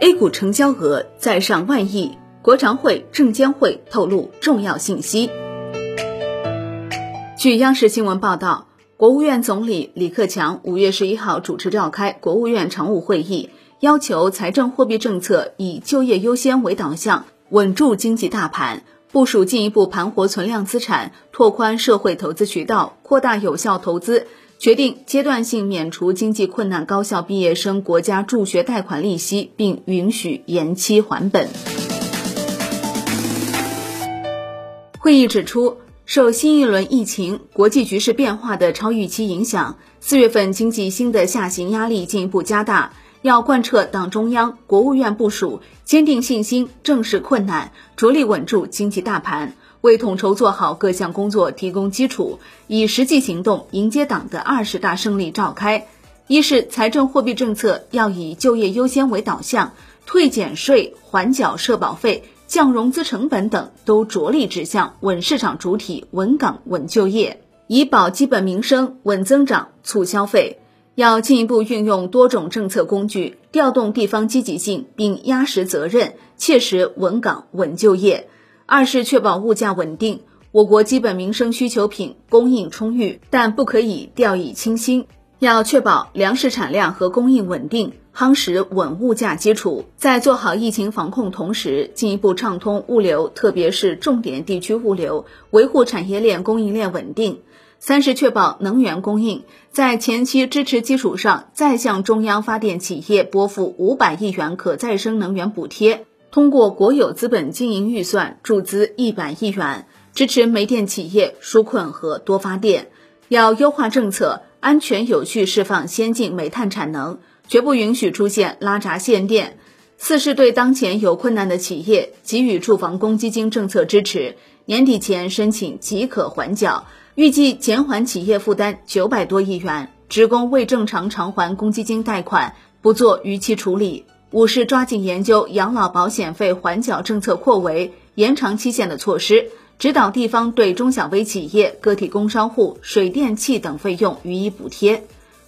A 股成交额再上万亿，国常会、证监会透露重要信息。据央视新闻报道，国务院总理李克强五月十一号主持召开国务院常务会议，要求财政货币政策以就业优先为导向，稳住经济大盘。部署进一步盘活存量资产，拓宽社会投资渠道，扩大有效投资。决定阶段性免除经济困难高校毕业生国家助学贷款利息，并允许延期还本。会议指出，受新一轮疫情、国际局势变化的超预期影响，四月份经济新的下行压力进一步加大。要贯彻党中央、国务院部署，坚定信心，正视困难，着力稳住经济大盘，为统筹做好各项工作提供基础，以实际行动迎接党的二十大胜利召开。一是财政货币政策要以就业优先为导向，退减税、缓缴社保费、降融资成本等都着力指向稳市场主体、稳岗稳就业，以保基本民生、稳增长、促消费。要进一步运用多种政策工具，调动地方积极性，并压实责任，切实稳岗稳就业。二是确保物价稳定，我国基本民生需求品供应充裕，但不可以掉以轻心。要确保粮食产量和供应稳定，夯实稳物价基础。在做好疫情防控同时，进一步畅通物流，特别是重点地区物流，维护产业链供应链稳定。三是确保能源供应，在前期支持基础上，再向中央发电企业拨付五百亿元可再生能源补贴，通过国有资本经营预算注资一百亿元，支持煤电企业纾困和多发电。要优化政策，安全有序释放先进煤炭产能，绝不允许出现拉闸限电。四是对当前有困难的企业给予住房公积金政策支持，年底前申请即可还缴。预计减缓企业负担九百多亿元，职工未正常偿还公积金贷款不做逾期处理。五是抓紧研究养老保险费缓缴政策扩围、延长期限的措施，指导地方对中小微企业、个体工商户水电气等费用予以补贴。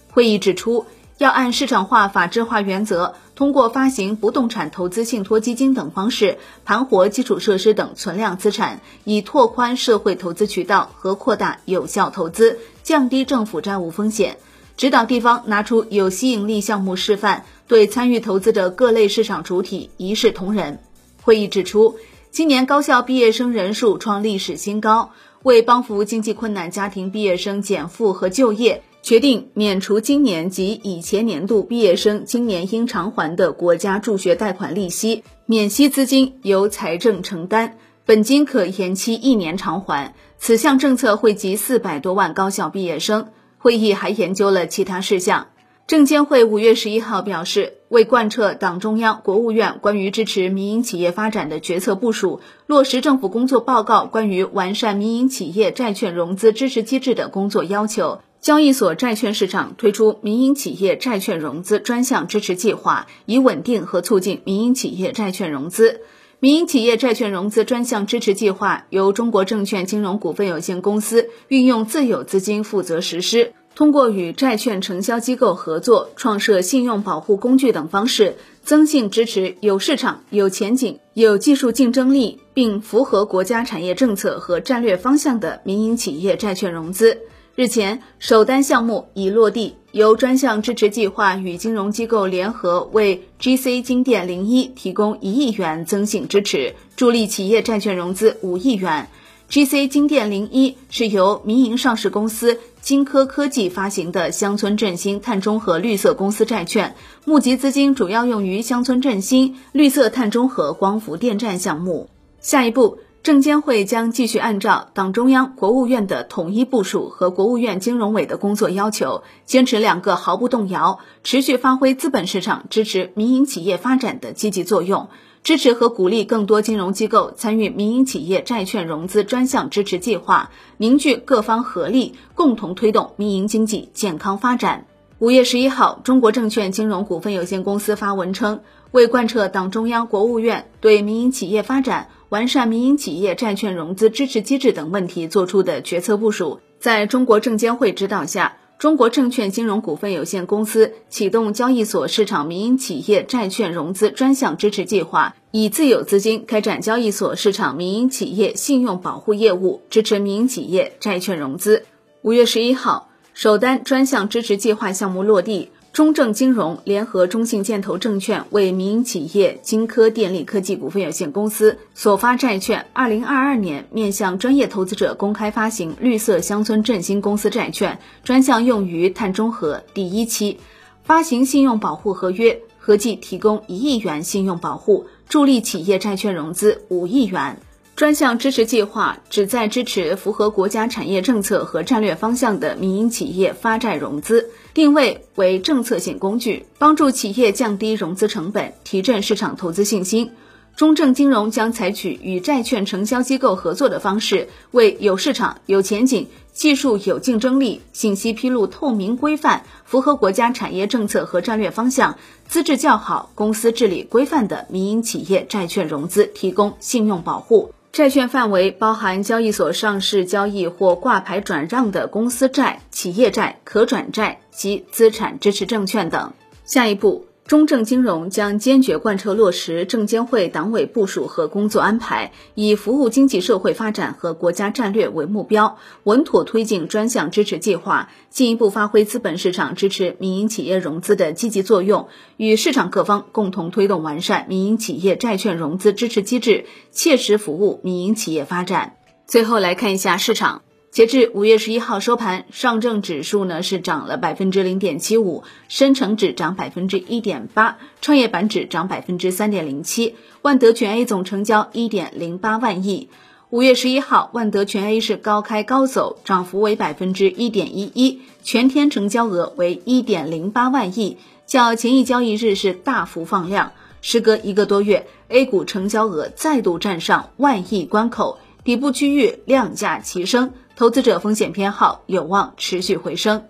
会议指出。要按市场化、法治化原则，通过发行不动产投资信托基金等方式盘活基础设施等存量资产，以拓宽社会投资渠道和扩大有效投资，降低政府债务风险。指导地方拿出有吸引力项目示范，对参与投资的各类市场主体一视同仁。会议指出，今年高校毕业生人数创历史新高，为帮扶经济困难家庭毕业生减负和就业。决定免除今年及以前年度毕业生今年应偿还的国家助学贷款利息，免息资金由财政承担，本金可延期一年偿还。此项政策惠及四百多万高校毕业生。会议还研究了其他事项。证监会五月十一号表示，为贯彻党中央、国务院关于支持民营企业发展的决策部署，落实政府工作报告关于完善民营企业债券融资支持机制的工作要求。交易所债券市场推出民营企业债券融资专项支持计划，以稳定和促进民营企业债券融资。民营企业债券融资专项支持计划由中国证券金融股份有限公司运用自有资金负责实施，通过与债券承销机构合作，创设信用保护工具等方式，增信支持有市场、有前景、有技术竞争力，并符合国家产业政策和战略方向的民营企业债券融资。日前，首单项目已落地，由专项支持计划与金融机构联合为 GC 金店零一提供一亿元增信支持，助力企业债券融资五亿元。GC 金店零一是由民营上市公司金科科技发行的乡村振兴碳中和绿色公司债券，募集资金主要用于乡村振兴、绿色碳中和光伏电站项目。下一步。证监会将继续按照党中央、国务院的统一部署和国务院金融委的工作要求，坚持两个毫不动摇，持续发挥资本市场支持民营企业发展的积极作用，支持和鼓励更多金融机构参与民营企业债券融资专项支持计划，凝聚各方合力，共同推动民营经济健康发展。五月十一号，中国证券金融股份有限公司发文称，为贯彻党中央、国务院对民营企业发展。完善民营企业债券融资支持机制等问题作出的决策部署，在中国证监会指导下，中国证券金融股份有限公司启动交易所市场民营企业债券融资专项支持计划，以自有资金开展交易所市场民营企业信用保护业务，支持民营企业债券融资。五月十一号，首单专项支持计划项目落地。中证金融联合中信建投证券为民营企业金科电力科技股份有限公司所发债券，二零二二年面向专业投资者公开发行绿色乡村振兴公司债券，专项用于碳中和第一期，发行信用保护合约，合计提供一亿元信用保护，助力企业债券融资五亿元。专项支持计划旨在支持符合国家产业政策和战略方向的民营企业发债融资，定位为政策性工具，帮助企业降低融资成本，提振市场投资信心。中证金融将采取与债券承销机构合作的方式，为有市场、有前景、技术有竞争力、信息披露透明规范、符合国家产业政策和战略方向、资质较好、公司治理规范的民营企业债券融资提供信用保护。债券范围包含交易所上市交易或挂牌转让的公司债、企业债、可转债及资产支持证券等。下一步。中证金融将坚决贯彻落实证监会党委部署和工作安排，以服务经济社会发展和国家战略为目标，稳妥推进专项支持计划，进一步发挥资本市场支持民营企业融资的积极作用，与市场各方共同推动完善民营企业债券融资支持机制，切实服务民营企业发展。最后来看一下市场。截至五月十一号收盘，上证指数呢是涨了百分之零点七五，深成指涨百分之一点八，创业板指涨百分之三点零七，万德全 A 总成交一点零八万亿。五月十一号，万德全 A 是高开高走，涨幅为百分之一点一一，全天成交额为一点零八万亿，较前一交易日是大幅放量。时隔一个多月，A 股成交额再度站上万亿关口，底部区域量价齐升。投资者风险偏好有望持续回升。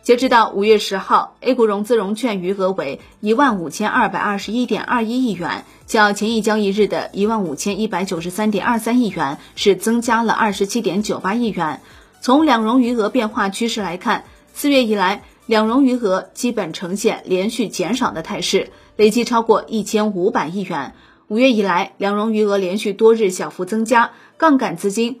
截止到五月十号，A 股融资融券余额为一万五千二百二十一点二一亿元，较前一交易日的一万五千一百九十三点二三亿元是增加了二十七点九八亿元。从两融余额变化趋势来看，四月以来两融余额基本呈现连续减少的态势，累计超过一千五百亿元。五月以来，两融余额连续多日小幅增加，杠杆资金